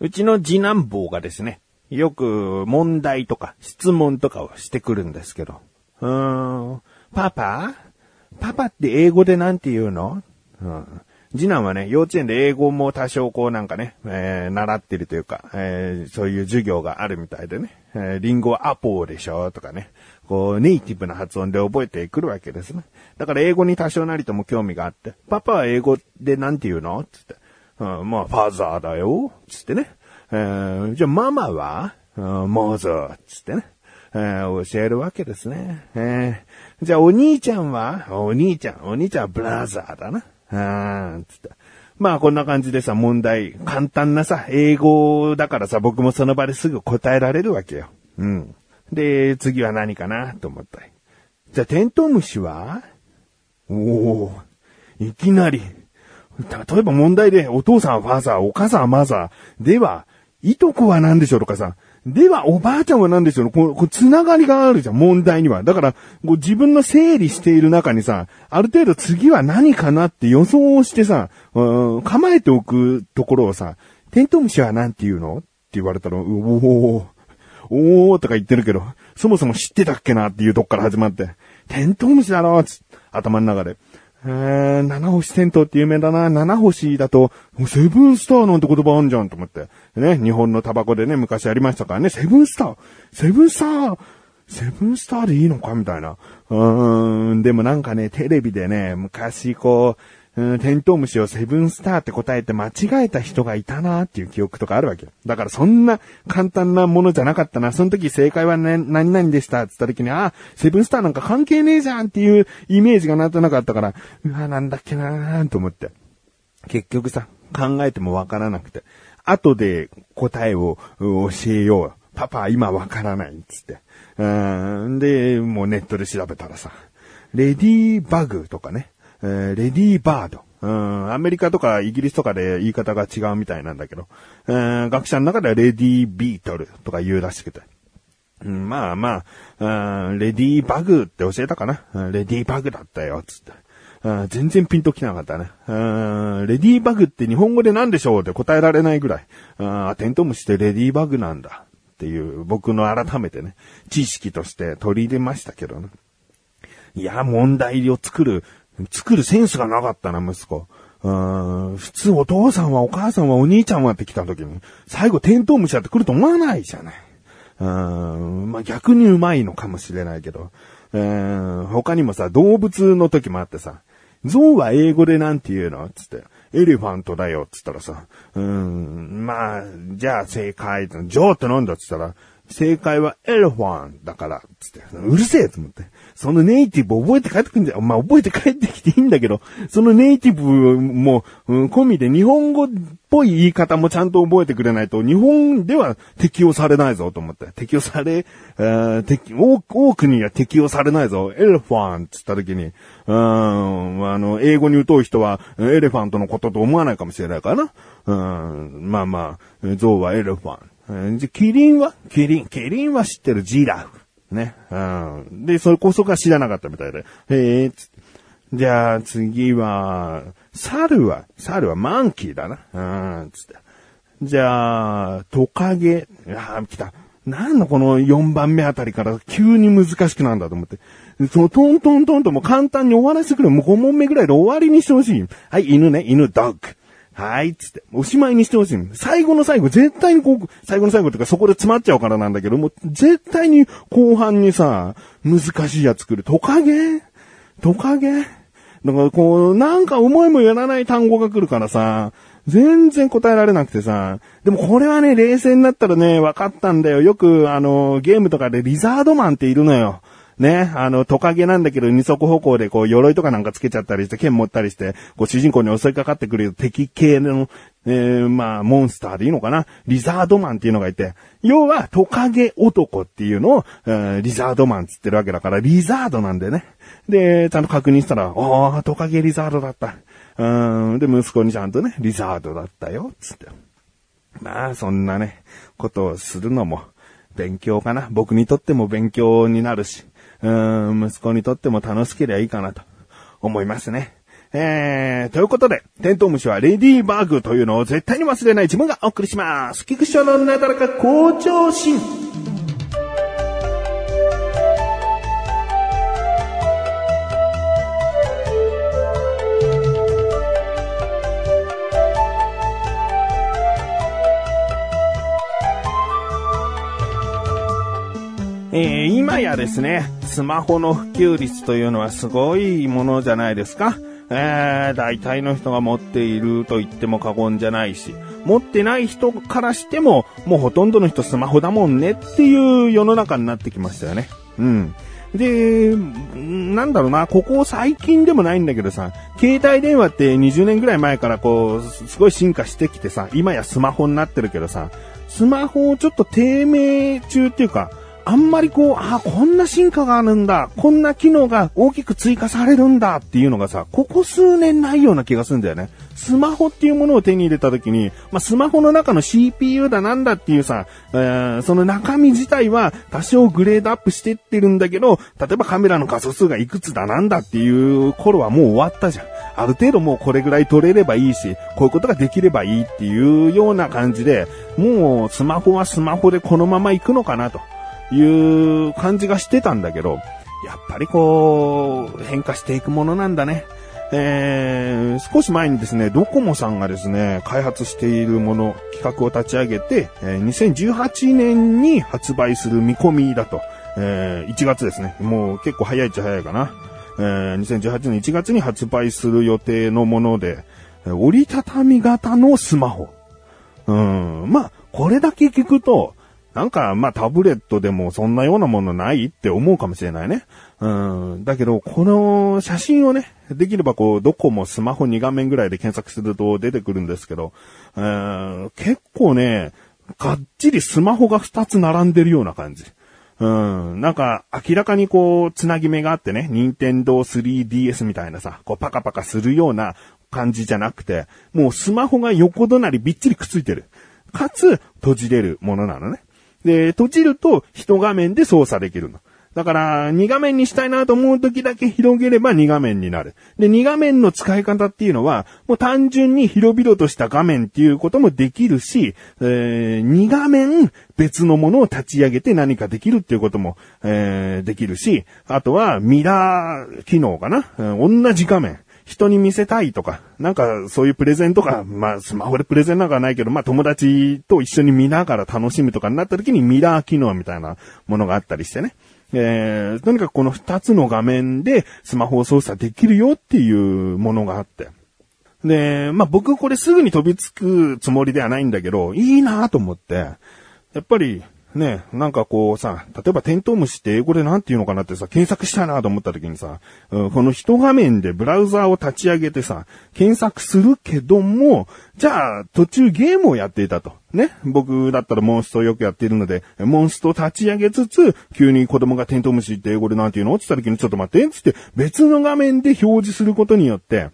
うちの次男坊がですね、よく問題とか質問とかをしてくるんですけど、うーん、パパ？パパって英語でなんて言うの？うん。次男はね、幼稚園で英語も多少こうなんかね、えー習ってるというか、えーそういう授業があるみたいでね、えーリンゴはアポーでしょとかね、こうネイティブな発音で覚えてくるわけですね。だから英語に多少なりとも興味があって、パパは英語でなんて言うの？つって。うん、まあ、ファザーだよ。つってね。えーじゃあママは？うんモーザー。つってね。えー教えるわけですね。えーじゃあお兄ちゃんは？お兄ちゃん、お兄ちゃんはブラザーだな。うん、つって。まあこんな感じでさ、問題、簡単なさ、英語だからさ、僕もその場ですぐ答えられるわけよ。うん。で、次は何かなと思ったり。じゃあテントウムシは？おおいきなり。例えば問題で、お父さんはファーザー、お母さんはマザー。では、いとこは何でしょうとかさ。では、おばあちゃんは何でしょうこう、こう、つながりがあるじゃん、問題には。だから、こう自分の整理している中にさ、ある程度次は何かなって予想をしてさ、うん構えておくところをさ、テントウムシは何て言うの？って言われたら、うおー、おとか言ってるけど、そもそも知ってたっけなっていうとこから始まって、テントウムシだろつ頭の中で。えー、七星テントって有名だな。七星だと、セブンスターなんて言葉あんじゃんと思って。ね、日本のタバコでね、昔ありましたからね、セブンスターセブンスターセブンスターでいいのか？みたいな。うーん、でもなんかね、テレビでね、昔こう、うん、テントウムシをセブンスターって答えて間違えた人がいたなっていう記憶とかあるわけよ。だからそんな簡単なものじゃなかったな。その時正解はね、何々でしたって言った時に、あ、セブンスターなんか関係ねえじゃんっていうイメージがなんとなかったから、うわ、なんだっけなーと思って。結局さ、考えてもわからなくて、後で答えを教えよう。パパ、今わからないっつって。うん、で、もうネットで調べたらさ、レディーバグとかね、えーレディーバード。うん、アメリカとかイギリスとかで言い方が違うみたいなんだけど、うん、学者の中ではレディービートルとか言うらしくて。うん、まあまあ、レディーバグって教えたかなレディーバグだったよ、つって。うん全然ピンときなかったね。うんレディーバグって日本語で何でしょうって答えられないぐらい。うんテントウムシってレディーバグなんだ。っていう、僕の改めてね、知識として取り入れましたけどね。いや、問題を作る、作るセンスがなかったな、息子。うーん普通お父さんはお母さんはお兄ちゃんはって来た時に、最後テントウムシだって来ると思わないじゃない。うんまあ、逆にうまいのかもしれないけど、うーん他にもさ、動物の時もあってさ、象は英語でなんて言うの？つって。エレファントだよ、つったらさ、うーん、まあ、じゃあ正解、ジョーってなんだっつったら、正解はエレファンだから、つって、うるせえと思って。そのネイティブ覚えて帰ってくるんだよ。まあ、覚えて帰ってきていいんだけど、そのネイティブも、うん、込みで日本語っぽい言い方もちゃんと覚えてくれないと、日本では適用されないぞと思って。適用され、えー適多多くには適用されないぞ。エレファンって言った時に、うん、あの、英語に疎い人は、エレファントのことと思わないかもしれないからな。うん、まあまあ、象はエレファン。じゃ、キリンは？キリン。キリンは知ってる。ジラフ。ね。うん。で、それこそが知らなかったみたいで。へえ、つ。じゃあ次は、猿は、猿はマンキーだな。うん、つって。じゃあ、トカゲ？ああ、来た。なんのこの4番目あたりから急に難しくなんだと思って。そのトントントンとも簡単に終わらせてくれ。もう5問目ぐらいで終わりにしてほしい。はい、犬ね、犬、ドッグ。はい、つって。おしまいにしてほしい。最後の最後、絶対にこう、最後の最後とかそこで詰まっちゃうからなんだけど、もう絶対に後半にさ、難しいやつ作る。トカゲ？トカゲ？だからこう、なんか思いもよらない単語が来るからさ、全然答えられなくてさ。でもこれはね、冷静になったらね、分かったんだよ。よく、あの、ゲームとかでリザードマンっているのよ。ね、あの、トカゲなんだけど二足歩行でこう、鎧とかなんかつけちゃったりして、剣持ったりして、こう、主人公に襲いかかってくる敵系の、えー、まあ、モンスターでいいのかな？リザードマンっていうのがいて、要は、トカゲ男っていうのを、えーリザードマンつってるわけだから、リザードなんでね。で、ちゃんと確認したら、ああ、トカゲリザードだった。うん、で、息子にちゃんとね、リザードだったよ、つって。まあ、そんなね、ことをするのも、勉強かな。僕にとっても勉強になるし、うん、息子にとっても楽しければいいかなと思いますね。えー、ということで、テントウムシはレディーバーグというのを絶対に忘れない自分がお送りします。菊池のなだらか好調心。今やですね、スマホの普及率というのはすごいものじゃないですか。えー、大体の人が持っていると言っても過言じゃないし、持ってない人からしても、もうほとんどの人スマホだもんねっていう世の中になってきましたよね。うん。で、なんだろうな、ここ最近でもないんだけどさ、携帯電話って20年ぐらい前からこう、すごい進化してきてさ、今やスマホになってるけどさ、スマホをちょっと低迷中っていうか、あんまりこう、あ、こんな進化があるんだ、こんな機能が大きく追加されるんだっていうのがさ、ここ数年ないような気がするんだよね。スマホっていうものを手に入れた時に、まあ、スマホの中の CPU だなんだっていうさ、えー、その中身自体は多少グレードアップしてってるんだけど、例えばカメラの画素数がいくつだなんだっていう頃はもう終わったじゃん。ある程度もうこれぐらい撮れればいいし、こういうことができればいいっていうような感じで、もうスマホはスマホでこのまま行くのかなと。いう感じがしてたんだけど、やっぱりこう、変化していくものなんだね。えー、少し前にですね、ドコモさんがですね、開発しているもの、企画を立ち上げて、え、2018年に発売する見込みだと。えー、1月ですね。もう結構早いっちゃ早いかな。えー、2018年1月に発売する予定のもので、折りたたみ型のスマホ。うん、まあ、これだけ聞くと、なんか、まあ、タブレットでもそんなようなものないって思うかもしれないね。うん。だけど、この写真をね、できればこう、どこもスマホ2画面ぐらいで検索すると出てくるんですけど、うん、結構ね、がっちりスマホが2つ並んでるような感じ。うん。なんか、明らかにこう、つなぎ目があってね、任天堂 3DS みたいなさ、こう、パカパカするような感じじゃなくて、もうスマホが横隣びっちりくっついてる。かつ、閉じれるものなのね。で、閉じると一画面で操作できるの。だから、2画面にしたいなと思う時だけ広げれば2画面になる。で、2画面の使い方っていうのは、もう単純に広々とした画面っていうこともできるし、えー、2画面別のものを立ち上げて何かできるっていうことも、えー、できるし、あとはミラー機能かな、うん、同じ画面。人に見せたいとか、なんかそういうプレゼンとか、まあスマホでプレゼンなんかないけど、まあ友達と一緒に見ながら楽しむとかになった時にミラー機能みたいなものがあったりしてね。えー、とにかくこの二つの画面でスマホを操作できるよっていうものがあって。で、まあ僕これすぐに飛びつくつもりではないんだけど、いいなと思って、やっぱりね、なんかこうさ、例えばテントウムシって英語でなんて言うのかなってさ、検索したいなと思った時にさ、うん、この一画面でブラウザーを立ち上げてさ、検索するけども、じゃあ途中ゲームをやっていたと。ね。僕だったらモンストをよくやっているので、モンストを立ち上げつつ、急に子供がテントウムシって英語でなんて言うの？って言った時にちょっと待って、つって別の画面で表示することによって、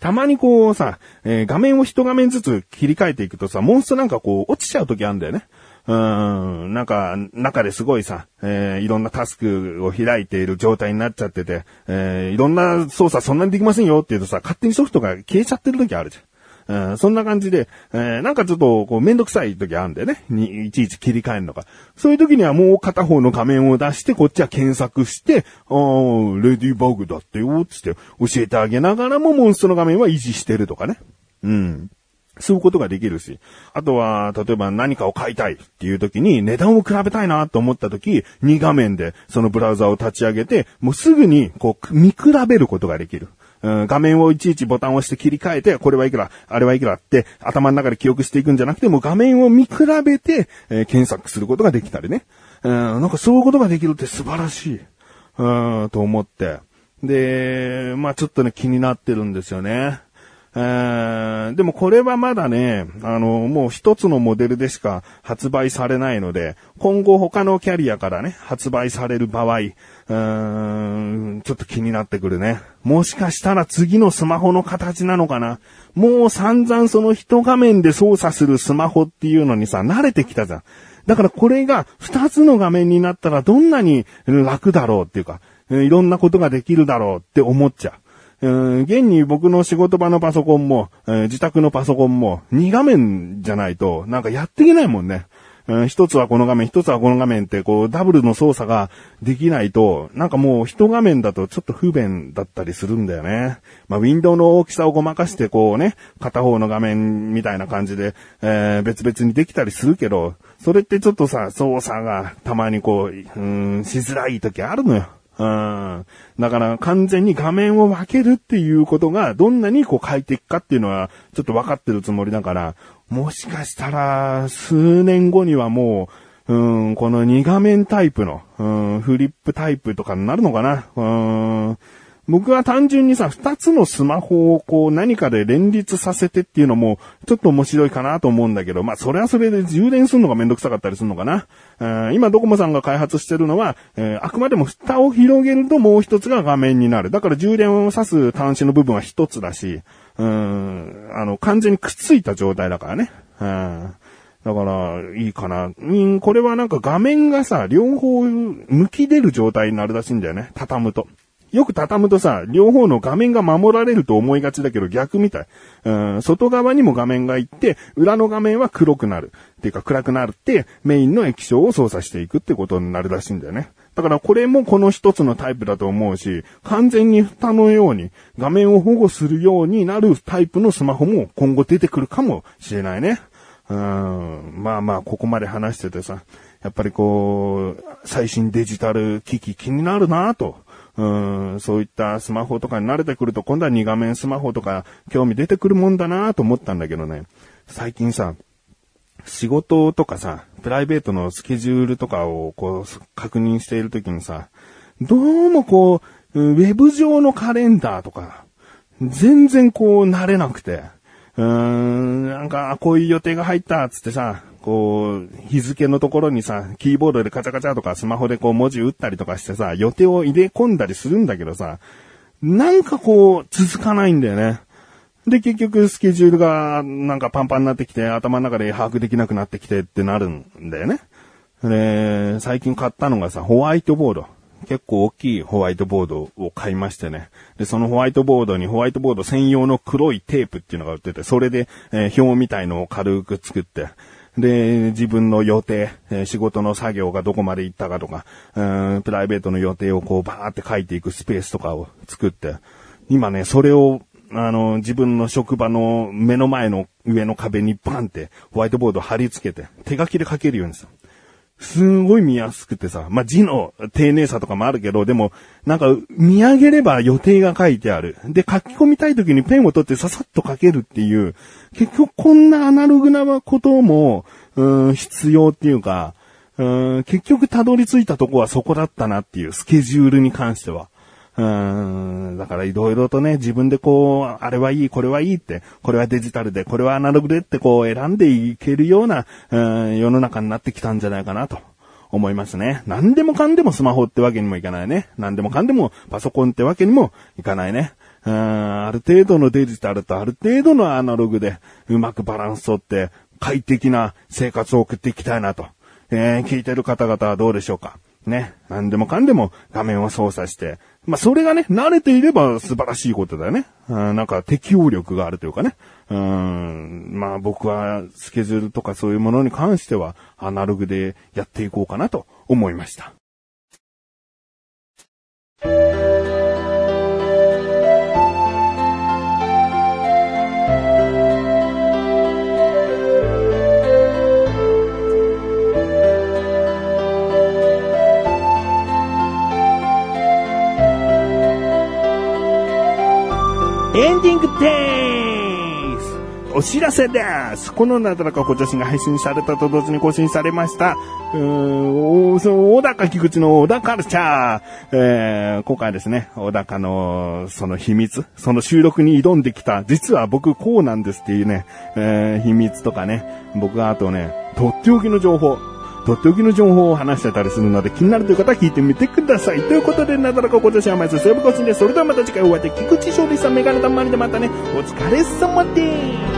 たまにこうさ、えー、画面を一画面ずつ切り替えていくとさ、モンストなんかこう落ちちゃう時あるんだよね。うん、なんか、中ですごいさ、えー、いろんなタスクを開いている状態になっちゃってて、えー、いろんな操作そんなにできませんよって言うとさ、勝手にソフトが消えちゃってる時あるじゃん。うん、そんな感じで、えー、なんかちょっと、こう、めんどくさい時あるんだよね。に、いちいち切り替えるのが。そういう時にはもう片方の画面を出して、こっちは検索して、あー、レディーバグだってよ、つって教えてあげながらもモンストの画面は維持してるとかね。うん。そういうことができるし。あとは、例えば何かを買いたいっていう時に値段を比べたいなと思った時、2画面でそのブラウザを立ち上げて、もうすぐにこう見比べることができる。うん、画面をいちいちボタンを押して切り替えて、これはいくら、あれはいくらって頭の中で記憶していくんじゃなくて、もう画面を見比べて、えー、検索することができたりね。うん、なんかそういうことができるって素晴らしい。うん、と思って。で、まあちょっとね気になってるんですよね。えー、でもこれはまだね、あの、もう一つのモデルでしか発売されないので、今後他のキャリアからね、発売される場合、うーん、ちょっと気になってくるね。もしかしたら次のスマホの形なのかな。もう散々その一画面で操作するスマホっていうのにさ、慣れてきたじゃん。だからこれが二つの画面になったらどんなに楽だろうっていうか、いろんなことができるだろうって思っちゃう。うん、現に僕の仕事場のパソコンも、えー自宅のパソコンも、2画面じゃないと、なんかやっていけないもんね。うん一つはこの画面、一つはこの画面って、こう、ダブルの操作ができないと、なんかもう一画面だとちょっと不便だったりするんだよね。まあ、ウィンドウの大きさをごまかして、こうね、片方の画面みたいな感じで、えー別々にできたりするけど、それってちょっとさ、操作がたまにこう、うん、しづらい時あるのよ。うん。だから完全に画面を分けるっていうことがどんなにこう快適かっていうのはちょっと分かってるつもりだから、もしかしたら数年後にはもう、うん、この2画面タイプの、うん、フリップタイプとかになるのかな。うん。僕は単純にさ、二つのスマホをこう何かで連立させてっていうのもちょっと面白いかなと思うんだけど、まあそれはそれで充電するのがめんどくさかったりするのかな。うん今ドコモさんが開発してるのは、えーあくまでも蓋を広げるともう一つが画面になる。だから充電を挿す端子の部分は一つだし、うん、あの完全にくっついた状態だからね。うんだから、いいかな。うん、これはなんか画面がさ、両方向き出る状態になるらしいんだよね。畳むと。よく畳むとさ、両方の画面が守られると思いがちだけど逆みたい。うん、外側にも画面が行って、裏の画面は黒くなる。っていうか暗くなるって、メインの液晶を操作していくってことになるらしいんだよね。だからこれもこの一つのタイプだと思うし、完全に蓋のように画面を保護するようになるタイプのスマホも今後出てくるかもしれないね。うん、まあまあ、ここまで話しててさ、やっぱりこう、最新デジタル機器気になるなと。うん、そういったスマホとかに慣れてくると、今度は2画面スマホとか興味出てくるもんだなと思ったんだけどね。最近さ、仕事とかさ、プライベートのスケジュールとかをこう、確認しているときにさ、どうもこう、ウェブ上のカレンダーとか、全然こう慣れなくて、うーん、なんか、こういう予定が入ったっつってさ、こう、日付のところにさ、キーボードでカチャカチャとかスマホでこう文字打ったりとかしてさ、予定を入れ込んだりするんだけどさ、なんかこう、続かないんだよね。で、結局スケジュールがなんかパンパンになってきて、頭の中で把握できなくなってきてってなるんだよね。で、最近買ったのがさ、ホワイトボード。結構大きいホワイトボードを買いましてね。で、そのホワイトボードにホワイトボード専用の黒いテープっていうのが売ってて、それで、えー表みたいのを軽く作って、で、自分の予定、えー仕事の作業がどこまで行ったかとか、うんプライベートの予定をこうバーって書いていくスペースとかを作って、今ね、それを、あの、自分の職場の目の前の上の壁にバンってホワイトボード貼り付けて、手書きで書けるようにする。すんごい見やすくてさ、まあ、字の丁寧さとかもあるけど、でも、なんか、見上げれば予定が書いてある。で、書き込みたい時にペンを取ってささっと書けるっていう、結局こんなアナログなことも、うん、必要っていうか、うん、結局たどり着いたとこはそこだったなっていう、スケジュールに関しては。うん、だからいろいろとね、自分でこう、あれはいい、これはいいって、これはデジタルで、これはアナログでってこう選んでいけるような、うん、世の中になってきたんじゃないかなと。思いますね。何でもかんでもスマホってわけにもいかないね。何でもかんでもパソコンってわけにもいかないね。うんある程度のデジタルとある程度のアナログでうまくバランス取って快適な生活を送っていきたいなと。えー聞いてる方々はどうでしょうかね。何でもかんでも画面を操作して。まあ、それがね、慣れていれば素晴らしいことだよね。うんなんか適応力があるというかね。うん、まあ僕はスケジュールとかそういうものに関してはアナログでやっていこうかなと思いました。お知らせですこのなだらか小女子が配信されたと同時に更新されました。うーん、おそう小高菊池の小高カルチャー。えー、今回ですね、小高のその秘密、その収録に挑んできた、実は僕こうなんですっていうね、えー、秘密とかね、僕があとね、とっておきの情報、とっておきの情報を話してたりするので気になるという方は聞いてみてください。ということで、なだらか今年は毎週セーブ更新です。それではまた次回お会いで、菊池勝利さんメガネたまりでまたね、お疲れ様です。